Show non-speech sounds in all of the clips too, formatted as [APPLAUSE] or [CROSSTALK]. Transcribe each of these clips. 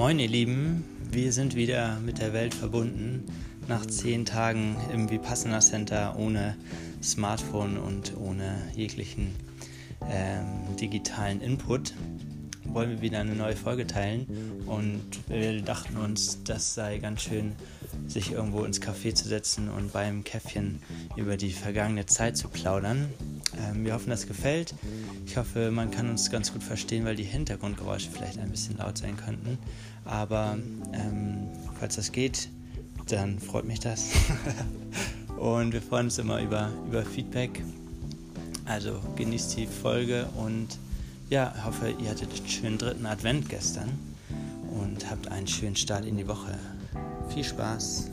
Moin ihr Lieben, wir sind wieder mit der Welt verbunden. Nach zehn Tagen im Vipassana Center ohne Smartphone und ohne jeglichen ähm, digitalen Input wollen wir wieder eine neue Folge teilen und wir dachten uns, das sei ganz schön, sich irgendwo ins Café zu setzen und beim Käffchen über die vergangene Zeit zu plaudern. Ähm, wir hoffen, das gefällt. Ich hoffe, man kann uns ganz gut verstehen, weil die Hintergrundgeräusche vielleicht ein bisschen laut sein könnten. Aber ähm, falls das geht, dann freut mich das. [LAUGHS] und wir freuen uns immer über, über Feedback. Also genießt die Folge und ja, hoffe, ihr hattet einen schönen dritten Advent gestern und habt einen schönen Start in die Woche. Viel Spaß!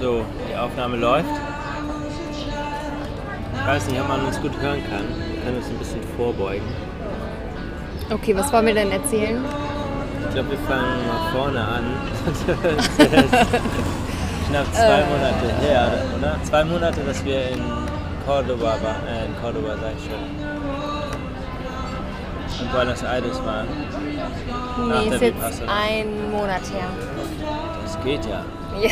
So, die Aufnahme läuft. Ich weiß nicht, ob man uns gut hören kann. Wir können uns ein bisschen vorbeugen. Okay, was wollen wir denn erzählen? Ich glaube, wir fangen mal vorne an. [LAUGHS] [LAUGHS] [LAUGHS] knapp zwei Monate her, oder? Zwei Monate, dass wir in Cordoba waren. Äh, in Cordoba, sag ich schon. In Buenos Aires waren. Nach Nee, der ist jetzt ein Monat her. Das geht ja. Ja.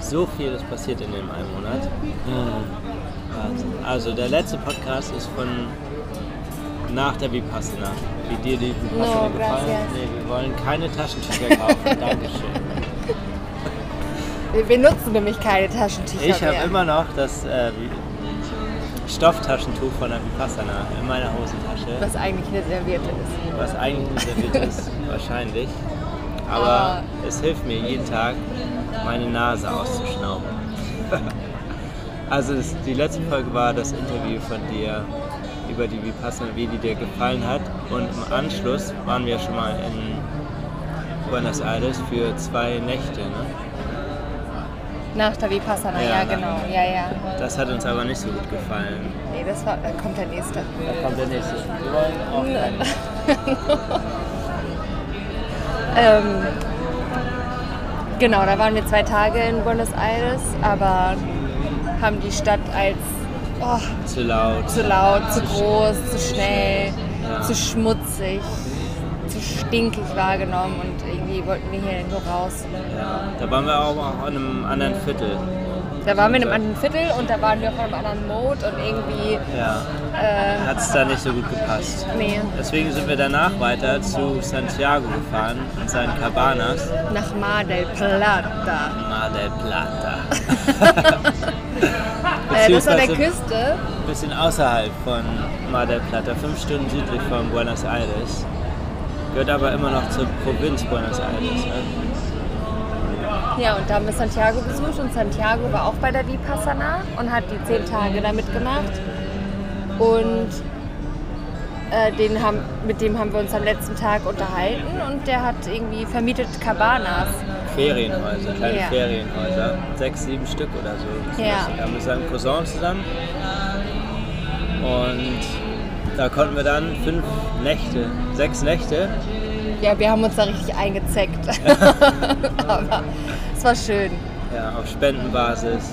So viel ist passiert in dem einen Monat. Also der letzte Podcast ist von nach der Vipassana. Wie dir die Vipassana No, gefallen? gracias. Nee, wir wollen keine Taschentücher kaufen. [LAUGHS] Dankeschön. Wir benutzen nämlich keine Taschentücher Ich habe immer noch das äh, Stofftaschentuch von der Vipassana in meiner Hosentasche. was eigentlich eine Serviette ist. Was eigentlich nicht serviert ist, [LAUGHS] wahrscheinlich. Aber Ah. es hilft mir jeden Tag, meine Nase auszuschnauben. [LAUGHS] also das, die letzte Folge war das Interview von dir über die Vipassana, wie die dir gefallen hat. Und im Anschluss waren wir schon mal in Buenos Aires für zwei Nächte. Ne? Nach der Vipassana, Ja, ja, genau. Ja, ja. Das hat uns aber nicht so gut gefallen. Nee, das war, da kommt der nächste. Da kommt der nächste. Wir wollen auch keinen. [LAUGHS] Ähm, genau, da waren wir zwei Tage in Buenos Aires, aber haben die Stadt als oh, zu laut. zu laut, zu groß, zu schnell, Ja. zu schmutzig, zu stinkig wahrgenommen und irgendwie wollten wir hier nur raus. Ja, da waren wir auch in einem anderen Viertel. Da waren wir in einem anderen Viertel und da waren wir auch in einem anderen Mode und irgendwie, Ja, äh, hat es da nicht so gut gepasst. nee, Deswegen sind wir danach weiter zu Santiago gefahren, in seinen Cabanas. nach Mar del Plata. Mar del Plata. [LAUGHS] [LAUGHS] Äh, das war der Beziehungsweise Küste. Ein bisschen außerhalb von Mar del Plata, fünf Stunden südlich von Buenos Aires. Gehört aber immer noch zur Provinz Buenos Aires. Ne? Ja, und da haben wir Santiago besucht und Santiago war auch bei der Vipassana und hat die zehn Tage da mitgemacht. Und äh, den haben, mit dem haben wir uns am letzten Tag unterhalten und der hat irgendwie vermietet Cabanas. Ferienhäuser, kleine Ja. Ferienhäuser. Sechs, sieben Stück oder so. Ja. Wir haben mit seinem Cousin zusammen. Und da konnten wir dann fünf Nächte, sechs Nächte. Ja, wir haben uns da richtig eingezeckt. [LAUGHS] Aber es war schön. Ja, auf Spendenbasis.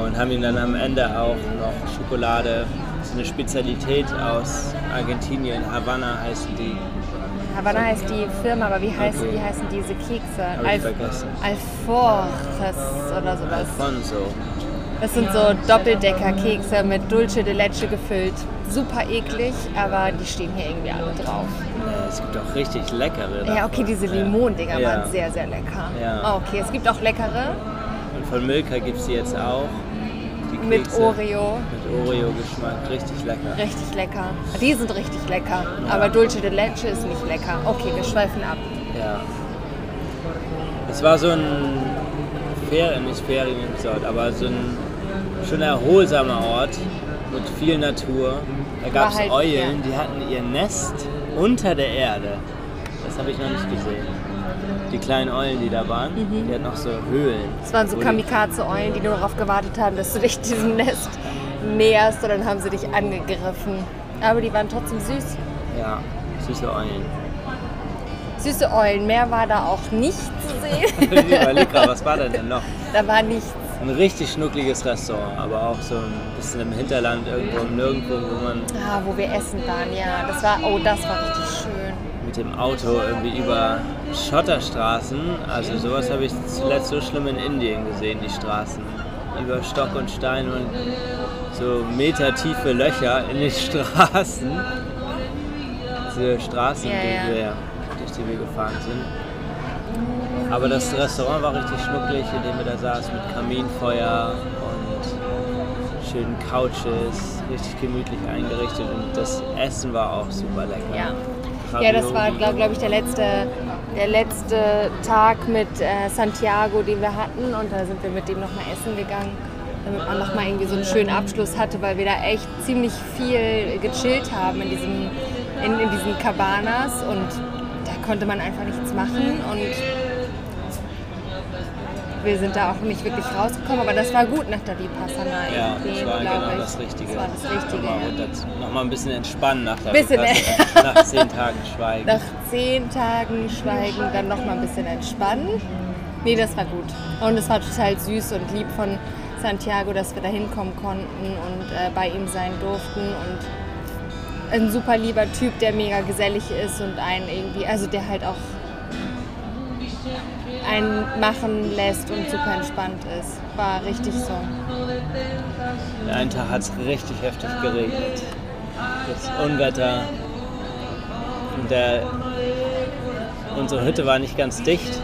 Und haben ihm dann am Ende auch noch Schokolade, ist eine Spezialität aus Argentinien, Havanna heißen die. Havanna heißt die Firma, aber wie, heißen, Okay. wie heißen diese Kekse? Hab ich vergessen. Alforjes oder sowas. Alfonso. Das sind so Doppeldecker-Kekse mit Dulce de Leche gefüllt. Super eklig, aber die stehen hier irgendwie alle drauf. Ja, es gibt auch richtig leckere. Ja, okay, davon. diese Ja. Limondinger Ja. waren sehr, sehr lecker. Ja. Ah, okay, es gibt auch leckere Und von Milka gibt es die jetzt auch. Die mit. Oreo. Mit Oreo-Geschmack, richtig lecker. Richtig lecker. Die sind richtig lecker. Aber Dulce de Leche ist nicht lecker. Okay, wir schweifen ab. Ja. Es war so ein Ferien, nicht Ferienresort, aber so ein schon erholsamer Ort mit viel Natur. Da gab es halt, Eulen, ja. die hatten ihr Nest unter der Erde. Das habe ich noch nicht gesehen. Die kleinen Eulen, die da waren, die hatten noch so Höhlen. Es waren so Kamikaze-Eulen, die nur darauf gewartet haben, dass du dich diesem Nest näherst und dann haben sie dich angegriffen. Aber die waren trotzdem süß. Ja, süße Eulen. Süße Eulen, mehr war da auch nicht zu sehen. [LAUGHS] Ich überleg grad, was war denn denn noch? da war nichts. Ein richtig schnuckliges Restaurant, aber auch so ein bisschen im Hinterland, irgendwo im Nirgendwo, wo man Ah, wo wir essen waren, ja. Das war, oh, das war richtig schön. mit dem Auto irgendwie über Schotterstraßen, also sowas habe ich zuletzt so schlimm in Indien gesehen, die Straßen. Über Stock und Stein und so metertiefe Löcher in den [LAUGHS] Straßen. Diese Straßen, Ja, die ja. wir, durch die wir gefahren sind. Aber das Restaurant war richtig schnucklig, in dem wir da saßen mit Kaminfeuer und schönen Couches, richtig gemütlich eingerichtet und das Essen war auch super lecker. Ja. Ja, das war, glaube glaub ich, der letzte, der letzte Tag mit äh, Santiago, den wir hatten. Und da sind wir mit dem nochmal essen gegangen, damit man nochmal irgendwie so einen schönen Abschluss hatte, weil wir da echt ziemlich viel gechillt haben in, diesem, in, in diesen Cabanas. Und da konnte man einfach nichts machen. Und wir sind da auch nicht wirklich rausgekommen. Aber das war gut nach der Vipassana. Ja, das war genau ich. das Richtige. Das war das Richtige. Nochmal, ja. runter, nochmal ein bisschen entspannen nach der Bisschen, Vipassana, [LAUGHS] nach zehn Tagen Schweigen. nach zehn Tagen Schweigen dann noch mal ein bisschen entspannen. Nee, das war gut. Und es war total süß und lieb von Santiago, dass wir da hinkommen konnten und äh, bei ihm sein durften. Und ein super lieber Typ, der mega gesellig ist und einen irgendwie, also der halt auch einen machen lässt und super entspannt ist. War richtig so. Den einen Tag hat es richtig heftig geregnet. Das Unwetter. Und der, unsere Hütte war nicht ganz dicht,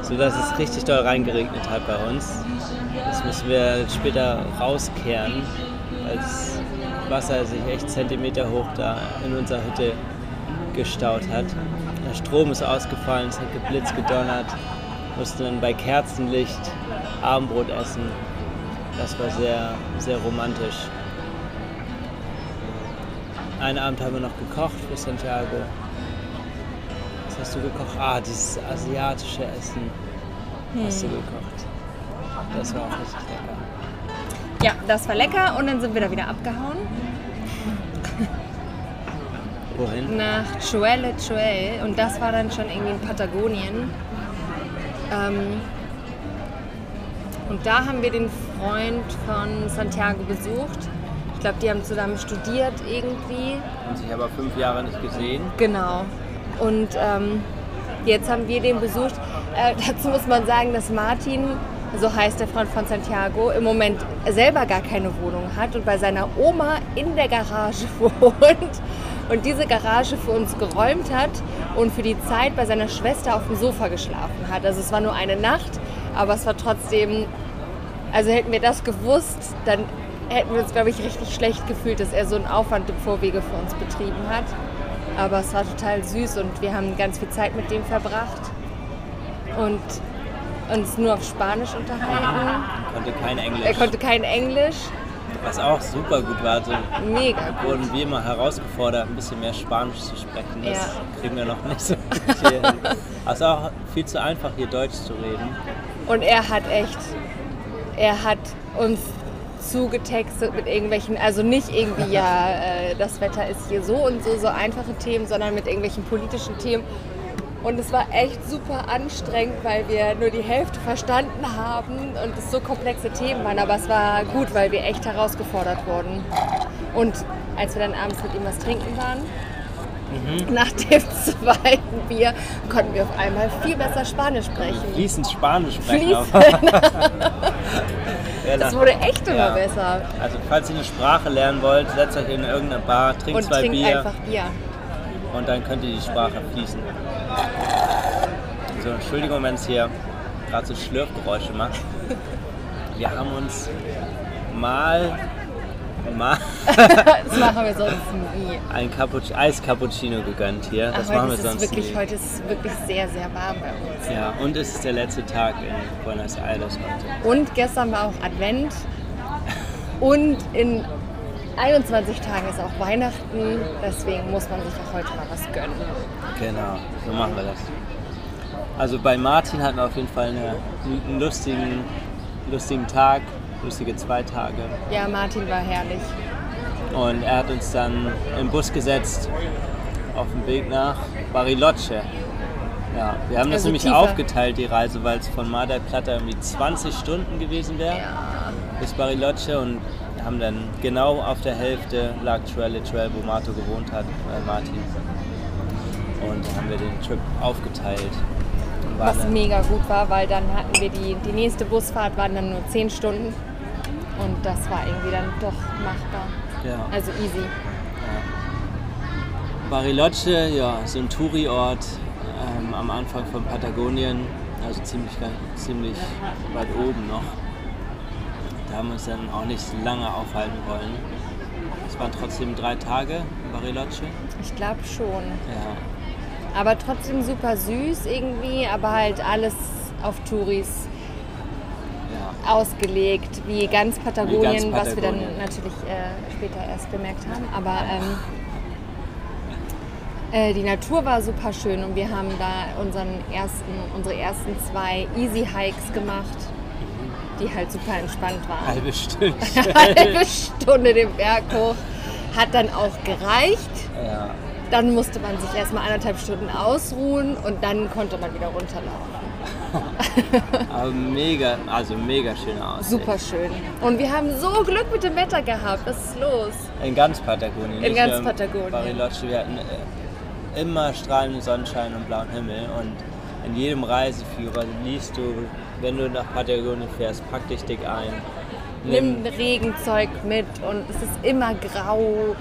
sodass es richtig doll reingeregnet hat bei uns. Das müssen wir später rauskehren, das Wasser sich echt Zentimeter hoch da in unserer Hütte gestaut hat. Der Strom ist ausgefallen, es hat geblitzt, gedonnert. Mussten dann bei Kerzenlicht Abendbrot essen. Das war sehr, sehr romantisch. Einen Abend haben wir noch gekocht für Santiago. Was hast du gekocht? Ah, dieses asiatische Essen hast du gekocht. Das war auch richtig lecker. Ja, das war lecker und dann sind wir da wieder abgehauen. Wohin? nach Chuele Chuel und das war dann schon irgendwie in Patagonien. Ähm, und da haben wir den Freund von Santiago besucht. Ich glaube, die haben zusammen studiert irgendwie. Haben sich aber fünf Jahre nicht gesehen. Genau. Und ähm, jetzt haben wir den besucht. Äh, [LAUGHS] dazu muss man sagen, dass Martin, so heißt der Freund von Santiago, im Moment selber gar keine Wohnung hat und bei seiner Oma in der Garage [LAUGHS] wohnt und diese Garage für uns geräumt hat und für die Zeit bei seiner Schwester auf dem Sofa geschlafen hat. Also es war nur eine Nacht, aber es war trotzdem, also hätten wir das gewusst, dann hätten wir uns, glaube ich, richtig schlecht gefühlt, dass er so einen Aufwand im Vorwege für uns betrieben hat. Aber es war total süß und wir haben ganz viel Zeit mit dem verbracht und uns nur auf Spanisch unterhalten. Konnte kein Englisch. Er konnte kein Englisch. Was auch super gut war. So Mega gut. wurden wir immer herausgefordert, ein bisschen mehr Spanisch zu sprechen. Das Ja. kriegen wir noch nicht so [LAUGHS] hier hin. Ist auch viel zu einfach, hier Deutsch zu reden. Und er hat echt, er hat uns zugetextet mit irgendwelchen, also nicht irgendwie, ja, äh, das Wetter ist hier so und so, so einfache Themen, sondern mit irgendwelchen politischen Themen. Und es war echt super anstrengend, weil wir nur die Hälfte verstanden haben und es so komplexe Themen waren. Aber es war gut, weil wir echt herausgefordert wurden. Und als wir dann abends mit ihm was trinken waren, nach dem [LAUGHS] zweiten Bier, konnten wir auf einmal viel besser Spanisch sprechen. Fließend Spanisch sprechen. Fließend. [LAUGHS] Das wurde echt immer Ja. besser. Also falls ihr eine Sprache lernen wollt, setzt euch in irgendeine Bar, trinkt Und zwei trink Bier einfach Bier. Und dann könnt ihr die Sprache fließen. So, Entschuldigung, wenn es hier gerade so Schlürfgeräusche macht. Wir haben uns mal, mal [LAUGHS] Das machen wir sonst nie. ein Cappuc Eis-Cappuccino gegönnt hier. Das Ach, machen wir ist sonst wirklich, nie. heute ist es wirklich sehr, sehr warm bei uns. Ja, und es ist der letzte Tag in Buenos Aires heute. Und gestern war auch Advent. Und in 21 Tagen ist auch Weihnachten. Deswegen muss man sich auch heute mal was gönnen. Genau, so machen wir das. Also bei Martin hatten wir auf jeden Fall eine, einen lustigen, lustigen Tag, lustige zwei Tage. Ja, Martin war herrlich. Und er hat uns dann im Bus gesetzt auf dem Weg nach Bariloche. Ja, wir haben das Also nämlich tiefer. aufgeteilt, die Reise, weil es von Mar del Plata irgendwie 20 Stunden gewesen wäre Ja. bis Bariloche und haben dann genau auf der Hälfte lag Trail Trail, wo Marto gewohnt hat, äh, Martin. Und da haben wir den Trip aufgeteilt. Was dann- mega gut war, weil dann hatten wir die, die nächste Busfahrt waren dann nur 10 Stunden. Und das war irgendwie dann doch machbar. ja. Also easy. Bariloche, ja, so ein Touri-Ort ähm, am Anfang von Patagonien, also ziemlich, ziemlich weit oben noch. Da haben wir uns dann auch nicht lange aufhalten wollen. Es waren trotzdem drei Tage in Bariloche. Ich glaube schon. Ja, Aber trotzdem super süß irgendwie, aber halt alles auf Touris ja. ausgelegt, wie ganz Patagonien, was wir dann natürlich äh, später erst bemerkt haben. Aber ähm, äh, die Natur war super schön und wir haben da unseren ersten, unsere ersten zwei Easy Hikes gemacht, die halt super entspannt waren. Halbe Stunde. [LAUGHS] Halbe Stunde den Berg hoch. Hat dann auch gereicht. ja. Dann musste man sich erstmal anderthalb Stunden ausruhen und dann konnte man wieder runterlaufen. [LAUGHS] Aber mega, also mega schöne Aussicht. Super schön. Und wir haben so Glück mit dem Wetter gehabt. Was ist los? In ganz Patagonien. In ganz Patagonien. Bariloche, wir hatten äh, immer strahlenden Sonnenschein und blauen Himmel und in jedem Reiseführer liest du, wenn du nach Patagonien fährst, pack dich dick ein. Nimm Regenzeug mit und es ist immer grau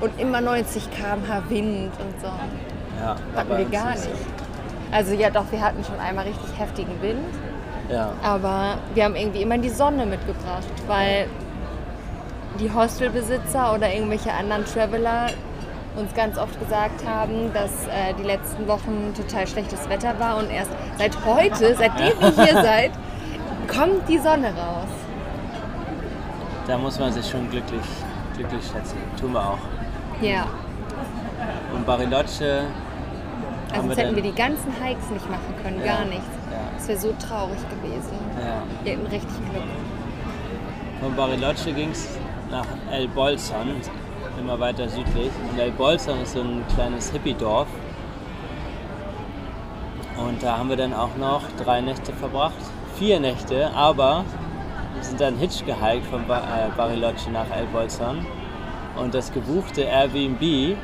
und immer 90 km/h Wind und so. Ja, Hatten wir gar nicht. Also ja doch, wir hatten schon einmal richtig heftigen Wind, Ja, aber wir haben irgendwie immer die Sonne mitgebracht, weil die Hostelbesitzer oder irgendwelche anderen Traveler uns ganz oft gesagt haben, dass äh, die letzten Wochen total schlechtes Wetter war und erst seit heute, seitdem ihr hier [LAUGHS] seid, kommt die Sonne raus. da muss man sich schon glücklich, glücklich schätzen. Tun wir auch. Ja, Und Bariloche also wir hätten wir die ganzen Hikes nicht machen können, Ja, gar nichts. ja. Das wäre so traurig gewesen. ja. Wir hätten richtig Glück. Von Bariloche ging es nach El Bolson, immer weiter südlich. Und El Bolson ist so ein kleines Hippie-Dorf. Und da haben wir dann auch noch drei Nächte verbracht. Vier Nächte, aber wir sind dann Hitch gehiked von ba äh, Bariloche nach El Bolson. Und das gebuchte Airbnb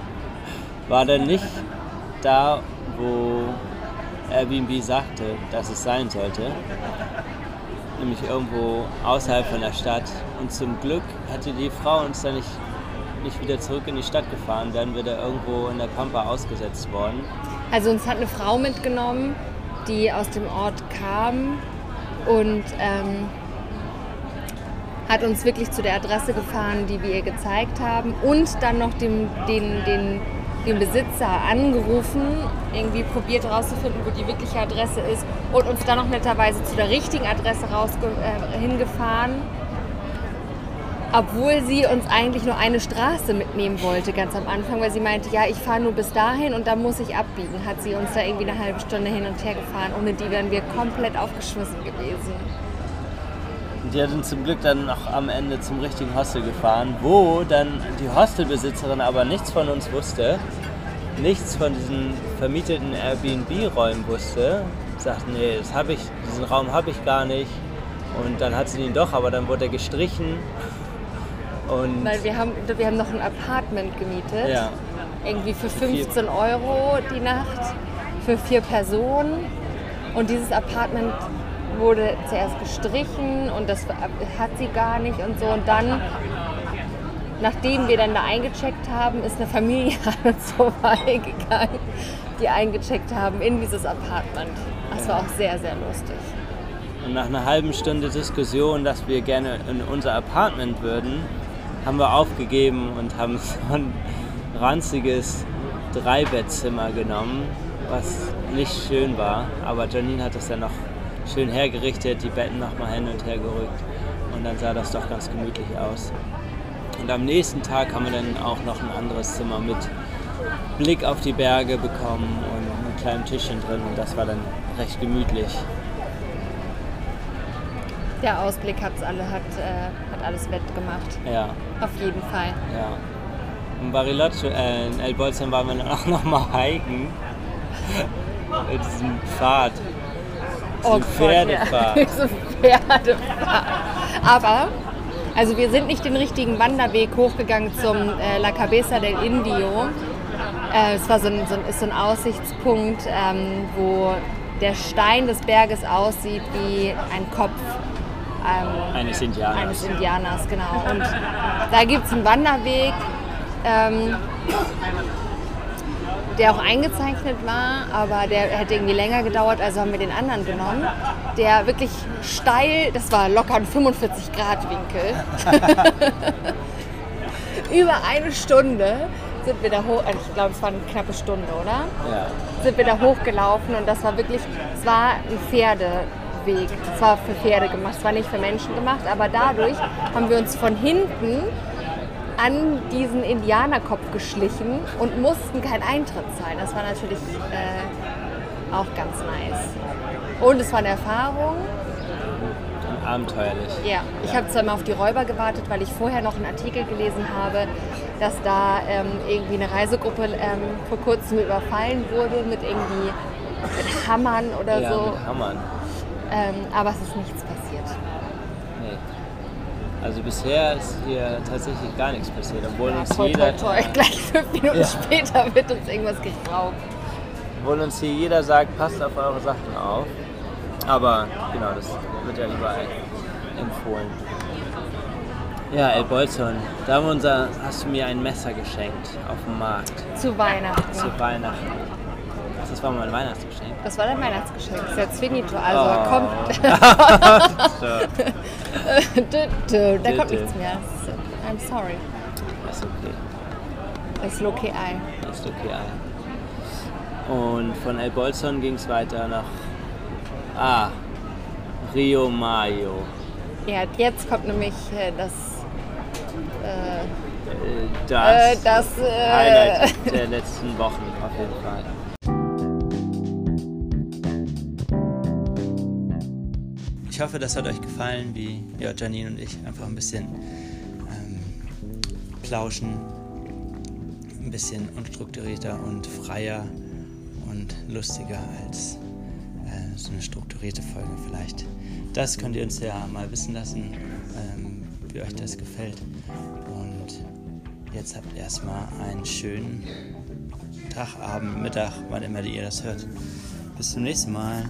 [LAUGHS] war dann nicht da, wo Airbnb sagte, dass es sein sollte nämlich irgendwo außerhalb von der Stadt. Und zum Glück hatte die Frau uns dann nicht, nicht wieder zurück in die Stadt gefahren, wären wir da irgendwo in der Pampa ausgesetzt worden. Also uns hat eine Frau mitgenommen, die aus dem Ort kam und ähm, hat uns wirklich zu der Adresse gefahren, die wir ihr gezeigt haben und dann noch dem, den, den, den Besitzer angerufen, irgendwie probiert herauszufinden, wo die wirkliche Adresse ist und uns dann noch netterweise zu der richtigen Adresse rausge äh, hingefahren. Obwohl sie uns eigentlich nur eine Straße mitnehmen wollte, ganz am Anfang, weil sie meinte, ja, ich fahre nur bis dahin und dann muss ich abbiegen. Hat sie uns da irgendwie eine halbe Stunde hin und her gefahren. Ohne die wären wir komplett aufgeschmissen gewesen. Die hat uns zum Glück dann noch am Ende zum richtigen Hostel gefahren, wo dann die Hostelbesitzerin aber nichts von uns wusste, nichts von diesen vermieteten Airbnb-Räumen wusste. Sagt, nee, das hab ich, diesen Raum habe ich gar nicht. Und dann hat sie ihn doch, aber dann wurde er gestrichen. Und Weil wir haben, wir haben noch ein Apartment gemietet. ja, Irgendwie für vier. 15 Euro die Nacht für vier Personen. Und dieses Apartment wurde zuerst gestrichen und das hat sie gar nicht und so. Und dann, nachdem wir dann da eingecheckt haben, ist eine Familie [LAUGHS] an uns vorbeigegangen, die eingecheckt haben in dieses Apartment. Das war auch sehr, sehr lustig. Und nach einer halben Stunde Diskussion, dass wir gerne in unser Apartment würden, haben wir aufgegeben und haben [LAUGHS] so ein ranziges Dreibettzimmer genommen, was nicht schön war. Aber Janine hat es dann noch schön hergerichtet, die Betten nochmal hin und her gerückt. Und dann sah das doch ganz gemütlich aus. Und am nächsten Tag haben wir dann auch noch ein anderes Zimmer mit Blick auf die Berge bekommen und einem kleinen Tischchen drin. Und das war dann recht gemütlich. Der Ausblick hat's alle, hat, äh, hat alles wettgemacht. Ja. Auf jeden Fall. Ja. In Bariloche, äh, in El Bolson waren wir dann auch [LAUGHS] noch mal hiken. mit diesem Pfad. Oh Diese Pferdefahrt. Ja. [LAUGHS] Diese Pferdefahrt. Aber, also wir sind nicht den richtigen Wanderweg hochgegangen zum äh, La Cabeza del Indio. Äh, es war so ein, so ein, ist so ein Aussichtspunkt, ähm, wo der Stein des Berges aussieht wie ein Kopf ähm, Eines Indianers. eines Indianers, genau. Und da gibt es einen Wanderweg, ähm, der auch eingezeichnet war, aber der hätte irgendwie länger gedauert, also haben wir den anderen genommen. Der wirklich steil, das war locker ein 45 Grad Winkel. Über eine Stunde sind wir da hoch, also ich glaube es war eine knappe Stunde, oder? Ja. sind wir da hochgelaufen und das war wirklich, es war ein Pferdeweg. Es war für Pferde gemacht, es war nicht für Menschen gemacht, aber dadurch haben wir uns von hinten an diesen Indianerkopf geschlichen und mussten keinen Eintritt zahlen. Das war natürlich äh, auch ganz nice. Und es war eine Erfahrung. Abenteuerlich. Ja, ich habe zwar immer auf die Räuber gewartet, weil ich vorher noch einen Artikel gelesen habe, dass da ähm, irgendwie eine Reisegruppe ähm, vor kurzem überfallen wurde mit irgendwie mit Hammern oder ja, so. mit Hammern. Ähm, aber es ist nichts passiert. Nee. Also bisher ist hier tatsächlich gar nichts passiert, obwohl uns Toll, jeder, toll, [LAUGHS] toll. Gleich fünf Minuten Ja. später wird uns irgendwas geraubt. obwohl uns hier jeder sagt, passt auf eure Sachen auf. Aber genau, das wird ja überall empfohlen. Ja, El Bolson, da haben wir unser, hast du mir ein Messer geschenkt auf dem Markt Zu Weihnachten. zu Weihnachten. Das war mein Weihnachtsgeschenk. Das war dein Weihnachtsgeschenk. Das ist jetzt finito. Also Oh. kommt. [LAUGHS] [LAUGHS] Dü, [LAUGHS] da kommt nichts mehr. I'm sorry. ist okay. Ist okay. Ist okay. Und von El Bolson ging es weiter nach ah, Rio Mayo. Ja, jetzt kommt nämlich äh, das. Äh, Äh, Das, Äh, das, äh, Highlight der letzten Wochen auf jeden Fall. Ich hoffe, das hat euch gefallen, wie ja, Janine und ich einfach ein bisschen ähm, plauschen, ein bisschen unstrukturierter und freier und lustiger als äh, so eine strukturierte Folge vielleicht. Das könnt ihr uns ja mal wissen lassen, ähm, wie euch das gefällt. Und jetzt habt erstmal einen schönen Tag, Abend, Mittag, wann immer ihr das hört. Bis zum nächsten Mal.